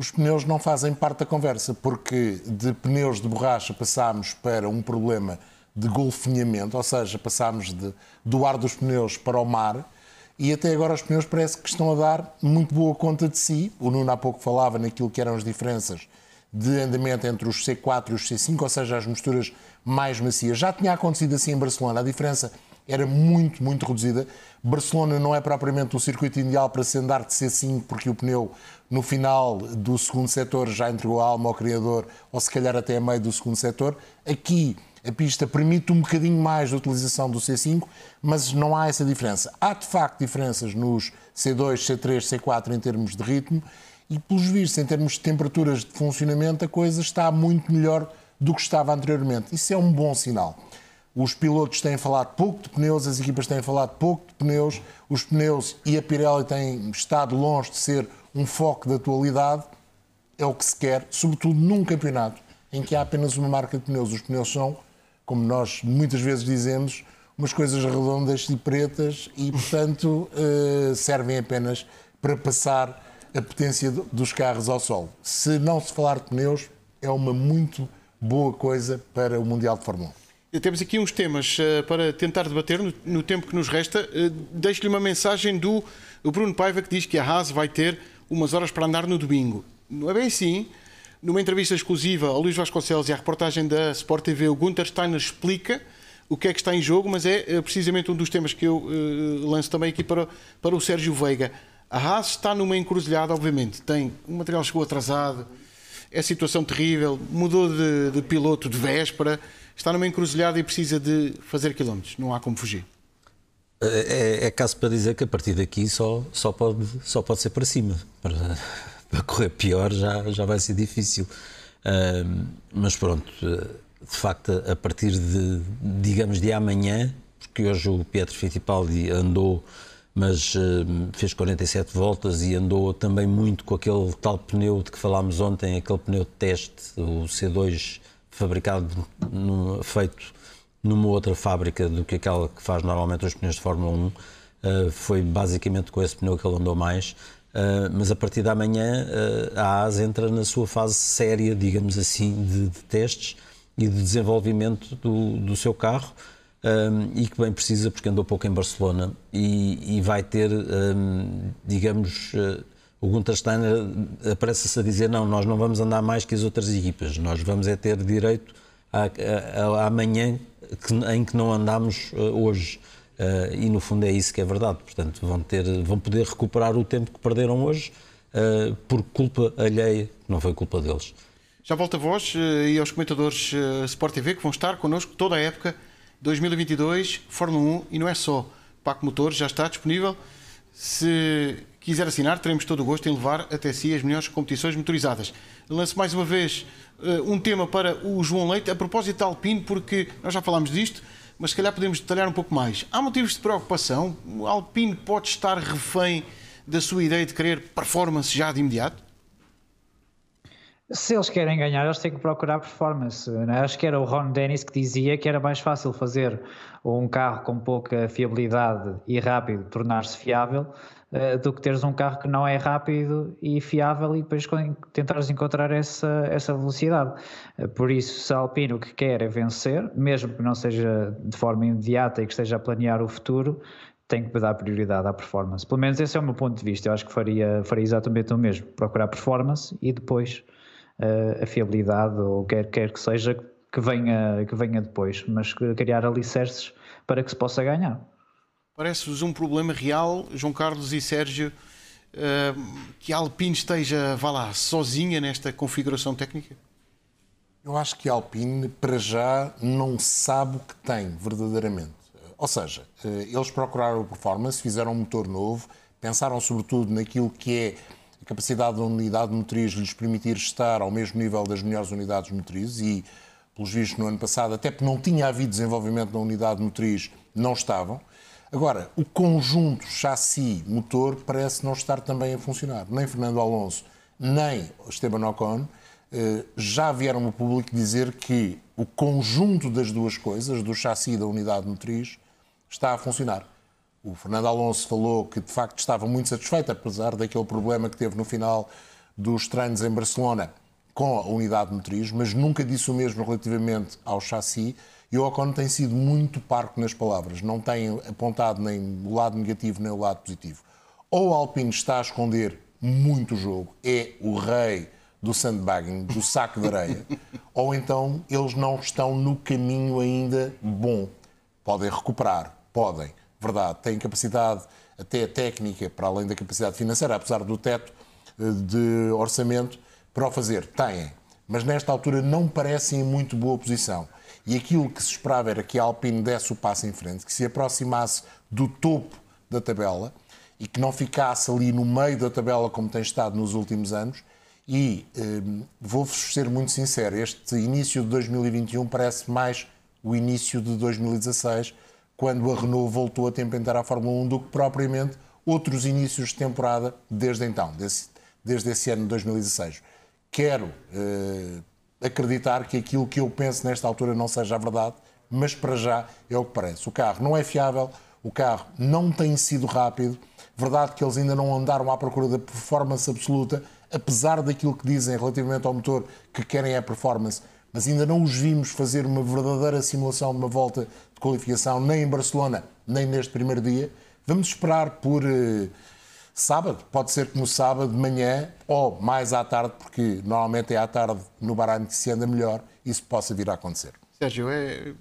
os pneus não fazem parte da conversa, porque de pneus de borracha passámos para um problema de golfinhamento, ou seja, passámos de, do ar dos pneus para o mar, e até agora os pneus parece que estão a dar muito boa conta de si. O Nuno há pouco falava naquilo que eram as diferenças de andamento entre os C4 e os C5, ou seja, as misturas mais macias. Já tinha acontecido assim em Barcelona, a diferença era muito, muito reduzida. Barcelona não é propriamente o circuito ideal para se andar de C5, porque o pneu no final do segundo setor já entregou a alma ao criador, ou se calhar até a meio do segundo setor. Aqui a pista permite um bocadinho mais de utilização do C5, mas não há essa diferença. Há de facto diferenças nos C2, C3, C4 em termos de ritmo e, pelos vistos, em termos de temperaturas de funcionamento, a coisa está muito melhor do que estava anteriormente. Isso é um bom sinal. Os pilotos têm falado pouco de pneus, as equipas têm falado pouco de pneus, os pneus e a Pirelli têm estado longe de ser um foco da atualidade. É o que se quer, sobretudo num campeonato em que há apenas uma marca de pneus. Os pneus são, como nós muitas vezes dizemos, umas coisas redondas e pretas e, portanto, eh, servem apenas para passar a potência dos carros ao sol. Se não se falar de pneus, é uma muito boa coisa para o Mundial de Fórmula 1. Temos aqui uns temas uh, para tentar debater no, tempo que nos resta. Deixo-lhe uma mensagem do Bruno Paiva que diz que a Haas vai ter umas horas para andar no domingo. Não é bem assim. Numa entrevista exclusiva ao Luís Vasconcelos e à reportagem da Sport TV, o Gunter Steiner explica o que é que está em jogo, mas é uh, precisamente um dos temas que eu uh, lanço também aqui para, para o Sérgio Veiga. A Haas está numa encruzilhada, obviamente. Tem o material chegou atrasado, é situação terrível, mudou de, de, piloto de véspera, está numa encruzilhada e precisa de fazer quilómetros. Não há como fugir. É, é caso para dizer que a partir daqui só, só, pode, só pode ser para cima. Para, para correr pior já, já vai ser difícil. Uh, mas pronto, de facto, a partir de, digamos, de amanhã, porque hoje o Pietro Fittipaldi andou mas uh, fez 47 voltas e andou também muito com aquele tal pneu de que falámos ontem, aquele pneu de teste, o C2 fabricado, no, feito numa outra fábrica do que aquela que faz normalmente os pneus de Fórmula 1. Uh, eh, foi basicamente com esse pneu que ele andou mais. Uh, mas a partir da manhã a AS entra na sua fase séria, digamos assim, de, de testes e de desenvolvimento do, do seu carro um, e que bem precisa, porque andou pouco em Barcelona e, e vai ter, um, digamos, uh, o Gunter Steiner apressa-se a dizer: não, nós não vamos andar mais que as outras equipas, nós vamos é ter direito à, manhã que, em que não andamos uh, hoje. Uh, e no fundo é isso que é verdade. Portanto, vão, ter, vão poder recuperar o tempo que perderam hoje por culpa alheia, não foi culpa deles. Já volta a voz e aos comentadores Sport TV que vão estar connosco toda a época 2022, Fórmula 1 e não é só. Paco Motores já está disponível. Se quiser assinar, teremos todo o gosto em levar até si as melhores competições motorizadas. Lanço mais uma vez uh, um tema para o João Leite, a propósito da Alpine, porque nós já falámos disto, mas se calhar podemos detalhar um pouco mais. Há motivos de preocupação? O Alpine pode estar refém da sua ideia de querer performance já de imediato? Se eles querem ganhar, eles têm que procurar performance. Né? Acho que era o Ron Dennis que dizia que era mais fácil fazer um carro com pouca fiabilidade e rápido tornar-se fiável do que teres um carro que não é rápido e fiável e depois tentares encontrar essa, essa velocidade. Uh, por isso, se a Alpine o que quer é vencer, mesmo que não seja de forma imediata e que esteja a planear o futuro, tem que dar prioridade à performance. Pelo menos esse é o meu ponto de vista. Eu acho que faria, faria exatamente o mesmo. Procurar performance e depois uh, a fiabilidade ou quer, quer que seja que venha, que venha depois, mas criar alicerces para que se possa ganhar. Parece-vos um problema real, João Carlos e Sérgio, uh, que a Alpine esteja, vá lá, sozinha nesta configuração técnica? Eu acho que a Alpine, para já, não sabe o que tem, verdadeiramente. Ou seja, eh, eles procuraram performance, fizeram um motor novo, pensaram sobretudo naquilo que é a capacidade da unidade motriz lhes permitir estar ao mesmo nível das melhores unidades motrizes e, pelos vistos, no ano passado, até porque não tinha havido desenvolvimento na unidade motriz, não estavam. Agora, o conjunto chassi-motor parece não estar também a funcionar. Nem Fernando Alonso, nem Esteban Ocon eh, já vieram ao público dizer que o conjunto das duas coisas, do chassi e da unidade motriz, está a funcionar. O Fernando Alonso falou que de facto estava muito satisfeito, apesar daquele problema que teve no final dos treinos em Barcelona com a unidade motriz, mas nunca disse o mesmo relativamente ao chassi. E o Ocon tem sido muito parco nas palavras, não tem apontado nem o lado negativo nem o lado positivo. Ou o Alpine está a esconder muito o jogo, é o rei do sandbagging, do saco de areia, ou então eles não estão no caminho ainda bom. Podem recuperar, podem, verdade, têm capacidade até técnica, para além da capacidade financeira, apesar do teto eh, de orçamento, para o fazer. Têm. Mas nesta altura não parecem em muito boa posição. E aquilo que se esperava era que a Alpine desse o passo em frente, que se aproximasse do topo da tabela e que não ficasse ali no meio da tabela como tem estado nos últimos anos. E eh, vou-vos ser muito sincero, este início de 2021 parece mais o início de 2016 quando a Renault voltou a temperar a Fórmula 1 do que propriamente outros inícios de temporada desde então, desde, desde esse ano de 2016. Quero uh, acreditar que aquilo que eu penso nesta altura não seja a verdade, mas para já é o que parece. O carro não é fiável, o carro não tem sido rápido, verdade que eles ainda não andaram à procura da performance absoluta, apesar daquilo que dizem relativamente ao motor que querem é performance, mas ainda não os vimos fazer uma verdadeira simulação de uma volta de qualificação, nem em Barcelona, nem neste primeiro dia. Vamos esperar por uh, sábado, pode ser que no sábado de manhã ou mais à tarde, porque normalmente é à tarde no Bahrein que se anda melhor, isso possa vir a acontecer. Sérgio, é...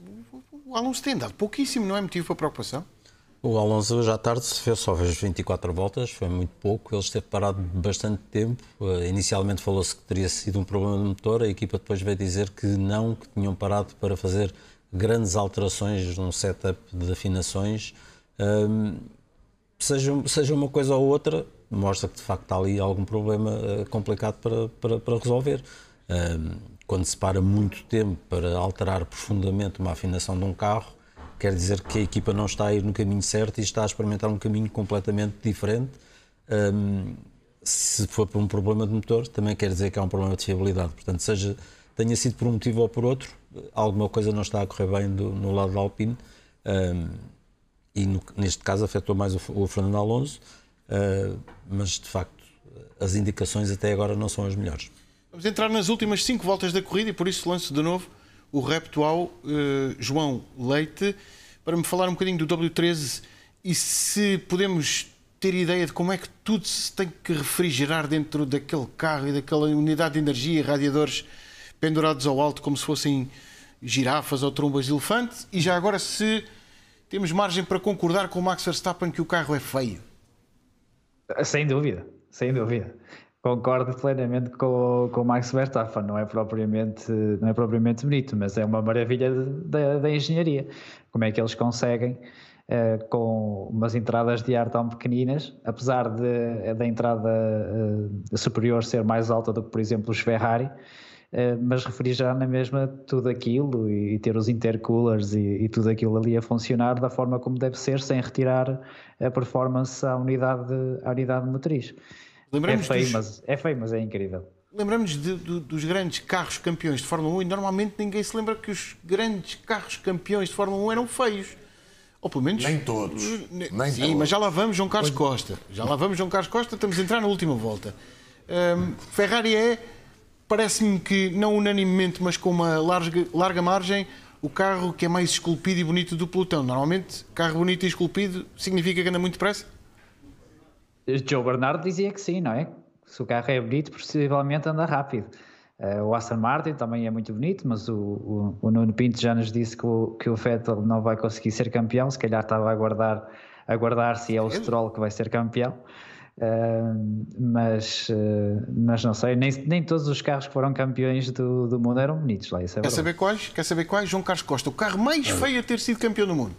o Alonso tem andado pouquíssimo, não é motivo para preocupação? O Alonso hoje à tarde fez só fez 24 voltas, foi muito pouco, ele esteve parado bastante tempo. Uh, inicialmente falou-se que teria sido um problema do motor, a equipa depois veio dizer que não, que tinham parado para fazer grandes alterações num setup de afinações, um, seja, seja uma coisa ou outra, mostra que de facto está ali algum problema uh, complicado para, para, para resolver. Quando se para muito tempo para alterar profundamente uma afinação de um carro, quer dizer que a equipa não está a ir no caminho certo e está a experimentar um caminho completamente diferente. Se for por um problema de motor, também quer dizer que é um problema de fiabilidade. Portanto, seja tenha sido por um motivo ou por outro, alguma coisa não está a correr bem do, no lado da Alpine um, e no, neste caso afetou mais o, o Fernando Alonso, uh, mas de facto as indicações até agora não são as melhores. Vamos entrar nas últimas cinco voltas da corrida e por isso lanço de novo o repto ao uh, João Leite para me falar um bocadinho do W13 e se podemos ter ideia de como é que tudo se tem que refrigerar dentro daquele carro e daquela unidade de energia, radiadores pendurados ao alto como se fossem girafas ou trombas de elefante. E já agora, se temos margem para concordar com o Max Verstappen que o carro é feio. Sem dúvida, sem dúvida. Concordo plenamente com, com o Max Verstappen, não é, propriamente, não é propriamente bonito, mas é uma maravilha da engenharia. Como é que eles conseguem, uh, com umas entradas de ar tão pequeninas, apesar da entrada uh, superior ser mais alta do que, por exemplo, os Ferrari, mas refrigerar na mesma tudo aquilo e, ter os intercoolers e, e, tudo aquilo ali a funcionar da forma como deve ser, sem retirar a performance à unidade, à unidade motriz. É feio, dos... mas, é feio, mas é incrível. Lembramos de, de, dos grandes carros campeões de Fórmula 1 e normalmente ninguém se lembra que os grandes carros campeões de Fórmula 1 eram feios. Ou pelo menos. Nem todos. Nem sim, todos. mas já lá vamos, João Carlos Costa. Já lá vamos, João Carlos Costa, estamos a entrar na última volta. Um, Ferrari é, parece-me que não unanimemente, mas com uma larga, larga margem, o carro que é mais esculpido e bonito do pelotão. Normalmente, carro bonito e esculpido significa que anda muito depressa? Joe Bernardo dizia que sim, não é? Se o carro é bonito, possivelmente anda rápido. Uh, o Aston Martin também é muito bonito, mas o, o, o, Nuno Pinto já nos disse que o, que o Vettel não vai conseguir ser campeão. Se calhar estava a aguardar, a aguardar se é o Stroll que vai ser campeão. Uh, mas, uh, mas não sei, nem, nem todos os carros que foram campeões do, do mundo eram bonitos lá. Isso é Quer saber quais? Quer saber quais? João Carlos Costa, o carro mais feio a ter sido campeão do mundo.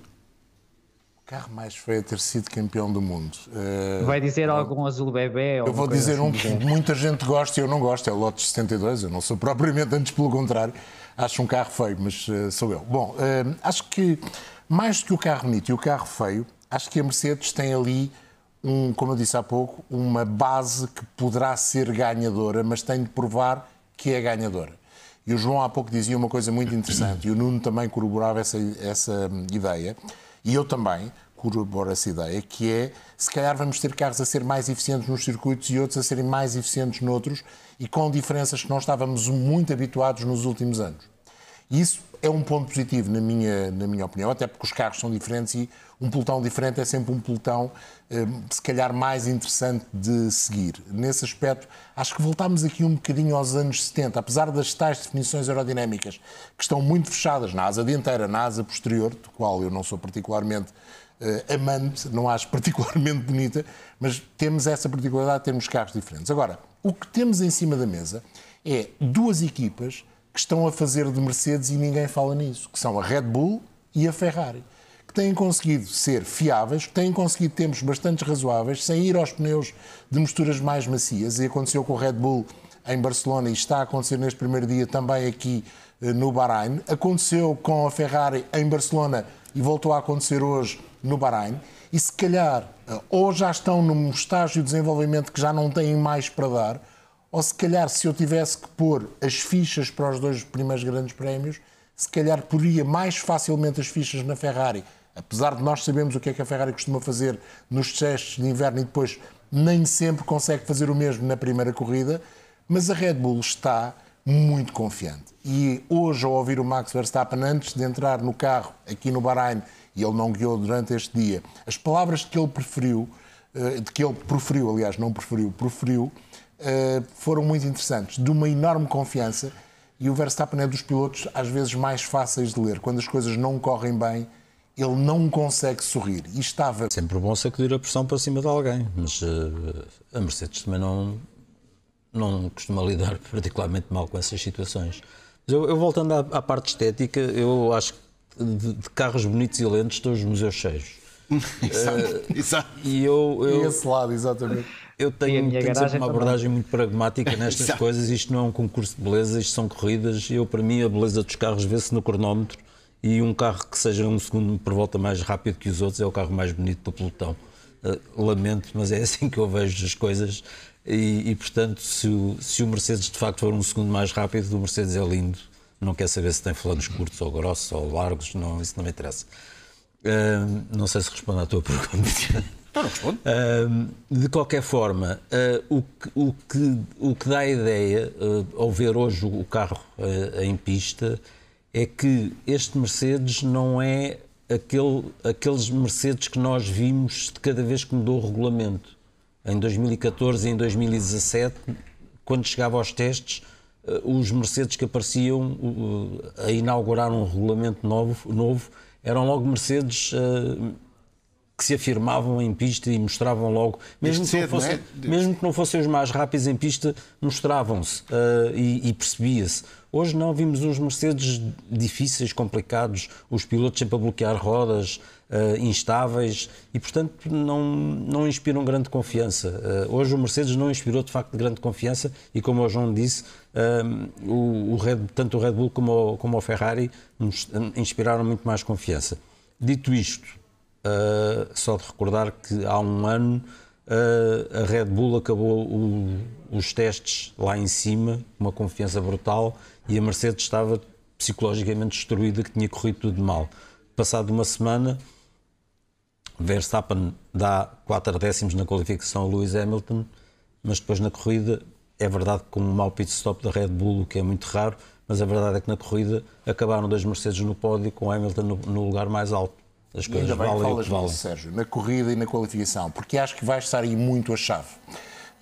O carro mais feio a ter sido campeão do mundo. Uh, Vai dizer algum azul bebê? Eu vou dizer assim um que muita gente gosta e eu não gosto, é o Lotus 72. Eu não sou propriamente, antes pelo contrário, acho um carro feio, mas sou eu. Bom, acho que mais do que o carro bonito e o carro feio, acho que a Mercedes tem ali um, como eu disse há pouco, uma base que poderá ser ganhadora, mas tem de provar que é ganhadora. E o João há pouco dizia uma coisa muito interessante, e o Nuno também corroborava essa, essa ideia, e eu também corroboro essa ideia, que é, se calhar vamos ter carros a ser mais eficientes nos circuitos e outros a serem mais eficientes noutros, e com diferenças que não estávamos muito habituados nos últimos anos. Isso é um ponto positivo, na minha, na minha opinião, até porque os carros são diferentes e um pelotão diferente é sempre um pelotão, eh, se calhar, mais interessante de seguir. Nesse aspecto, acho que voltámos aqui um bocadinho aos anos 70, apesar das tais definições aerodinâmicas que estão muito fechadas na asa dianteira, na asa posterior, do qual eu não sou particularmente uh, amante, não acho particularmente bonita, mas temos essa particularidade de termos carros diferentes. Agora, o que temos em cima da mesa é duas equipas que estão a fazer de Mercedes e ninguém fala nisso, que são a Red Bull e a Ferrari, que têm conseguido ser fiáveis, que têm conseguido tempos bastante razoáveis, sem ir aos pneus de misturas mais macias, e aconteceu com o Red Bull em Barcelona e está a acontecer neste primeiro dia também aqui eh, no Bahrein. Aconteceu com a Ferrari em Barcelona e voltou a acontecer hoje no Bahrein. E se calhar, eh, ou já estão num estágio de desenvolvimento que já não têm mais para dar, ou se calhar, se eu tivesse que pôr as fichas para os dois primeiros grandes prémios, se calhar poria mais facilmente as fichas na Ferrari. Apesar de nós sabermos o que é que a Ferrari costuma fazer nos testes de inverno e depois nem sempre consegue fazer o mesmo na primeira corrida, mas a Red Bull está muito confiante. E hoje, ao ouvir o Max Verstappen, antes de entrar no carro aqui no Bahrein, e ele não guiou durante este dia, as palavras que ele preferiu, eh, de que ele preferiu, aliás, não preferiu, preferiu, foram muito interessantes, de uma enorme confiança. E o Verstappen é dos pilotos às vezes mais fáceis de ler. Quando as coisas não correm bem, ele não consegue sorrir. E estava. Sempre bom sacudir a pressão para cima de alguém, mas uh, a Mercedes também não, não costuma lidar particularmente mal com essas situações. Mas eu, eu voltando à, à, parte estética, eu acho que de, de carros bonitos e lentos estão os museus cheios. exato, uh, exato. E eu, eu, e esse lado, exatamente. Eu tenho, tenho sempre uma abordagem muito pragmática nestas coisas. Isto não é um concurso de beleza, isto são corridas. Eu, para mim, a beleza dos carros vê-se no cronómetro e um carro que seja um segundo por volta mais rápido que os outros é o carro mais bonito do pelotão. Uh, lamento, mas é assim que eu vejo as coisas. E, e portanto, se o, se o, Mercedes de facto for um segundo mais rápido, o Mercedes é lindo. Não quer saber se tem flanos curtos ou grossos ou largos, não, isso não me interessa. Uh, não sei se respondo à tua pergunta. Uh, de qualquer forma, uh, o, que, o, que, o que dá a ideia, uh, ao ver hoje o carro em pista, é que este Mercedes não é aquele, aqueles Mercedes que nós vimos de cada vez que mudou o regulamento. Em 2014 e em 2017, quando chegava aos testes, os Mercedes que apareciam a inaugurar um regulamento novo, novo eram logo Mercedes que se afirmavam em pista e mostravam logo, mesmo, que, não fossem, é? mesmo que não fossem os mais rápidos em pista, mostravam-se uh, e, e percebia-se. Hoje não, vimos uns Mercedes difíceis, complicados, os pilotos sempre a bloquear rodas, uh, instáveis e, portanto, não, não inspiram grande confiança. Uh, hoje o Mercedes não inspirou, de facto, grande confiança e, como o João disse, uh, o, o Red, tanto o Red Bull como o, como o Ferrari inspiraram muito mais confiança. Dito isto, só de recordar que há um ano a Red Bull acabou o, os testes lá em cima, uma confiança brutal, e a Mercedes estava psicologicamente destruída, que tinha corrido tudo mal. Passado uma semana, Verstappen dá 4 décimos na qualificação a Lewis Hamilton, mas depois na corrida, é verdade que com um mau pit stop da Red Bull, o que é muito raro, mas a verdade é que na corrida acabaram dois Mercedes no pódio com Hamilton no, no lugar mais alto. As coisas ainda bem valem que falas que valem. Sérgio, na corrida e na qualificação, porque acho que vai estar aí muito a chave.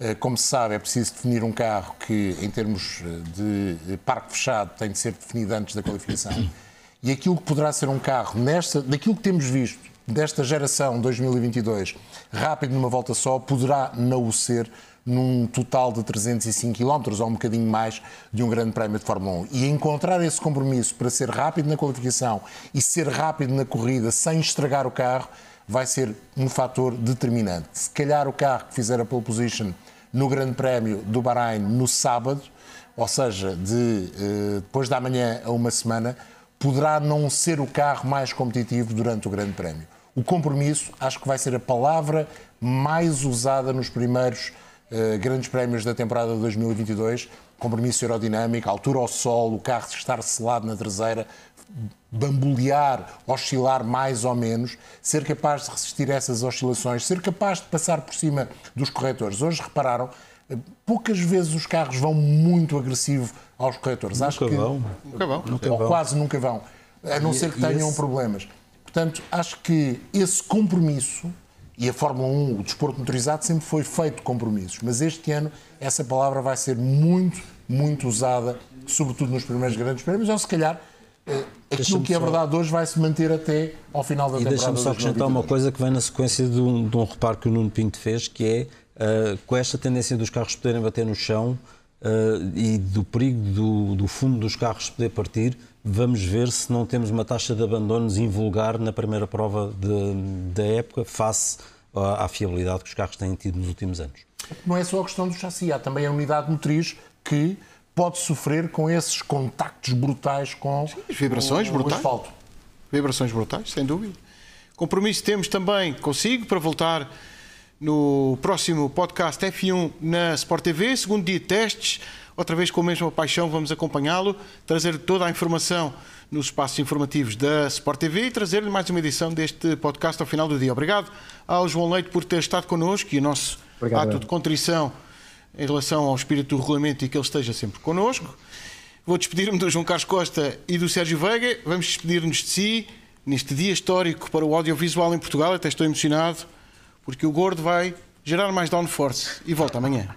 Eh, como se sabe, é preciso definir um carro que, em termos eh, de parque fechado, tem de ser definido antes da qualificação. E aquilo que poderá ser um carro, nesta, daquilo que temos visto desta geração 2022, rápido numa volta só, poderá não o ser num total de 305 km ou um bocadinho mais de um grande prémio de Fórmula 1. E encontrar esse compromisso para ser rápido na qualificação e ser rápido na corrida sem estragar o carro vai ser um fator determinante. Se calhar o carro que fizer a pole position no Grande Prémio do Bahrein no sábado, ou seja, de eh, depois da manhã a uma semana, poderá não ser o carro mais competitivo durante o Grande Prémio. O compromisso acho que vai ser a palavra mais usada nos primeiros uh, grandes prémios da temporada de 2022. Compromisso aerodinâmico, altura ao solo, o carro estar selado na traseira, bambolear, oscilar mais ou menos, ser capaz de resistir a essas oscilações, ser capaz de passar por cima dos corretores. Hoje repararam, eh, poucas vezes os carros vão muito agressivo aos corretores. Nunca Acho que vão. Nunca vão. Nunca ou vão. quase nunca vão. A não e, ser que tenham esse... problemas. Portanto, acho que esse compromisso, e a Fórmula 1, o desporto motorizado, sempre foi feito compromissos, mas este ano essa palavra vai ser muito, muito usada, sobretudo nos primeiros grandes prémios, ou se calhar eh, aquilo que é verdade hoje vai se manter até ao final da e temporada. E deixa-me só acrescentar uma coisa que vem na sequência de um, de um reparo que o Nuno Pinto fez, que é uh, com esta tendência dos carros poderem bater no chão uh, e do perigo do, do fundo dos carros poder partir, vamos ver se não temos uma taxa de abandonos invulgar na primeira prova da época face à, à fiabilidade que os carros têm tido nos últimos anos. Não é só a questão do chassi, há também a unidade motriz que pode sofrer com esses contactos brutais com Sim, as vibrações o, brutais. o asfalto. Vibrações brutais, sem dúvida. Compromisso temos também consigo para voltar no próximo podcast F1 na Sport TV, segundo dia de testes outra vez com a mesma paixão vamos acompanhá-lo, trazer toda a informação nos espaços informativos da Sport TV e trazer-lhe mais uma edição deste podcast ao final do dia. Obrigado ao João Leite por ter estado connosco e o nosso Obrigado. ato de contrição em relação ao espírito do regulamento e que ele esteja sempre connosco. Vou despedir-me do João Carlos Costa e do Sérgio Veiga. Vamos despedir-nos de si neste dia histórico para o audiovisual em Portugal. Até estou emocionado porque o Gordo vai gerar mais downforce e volta amanhã.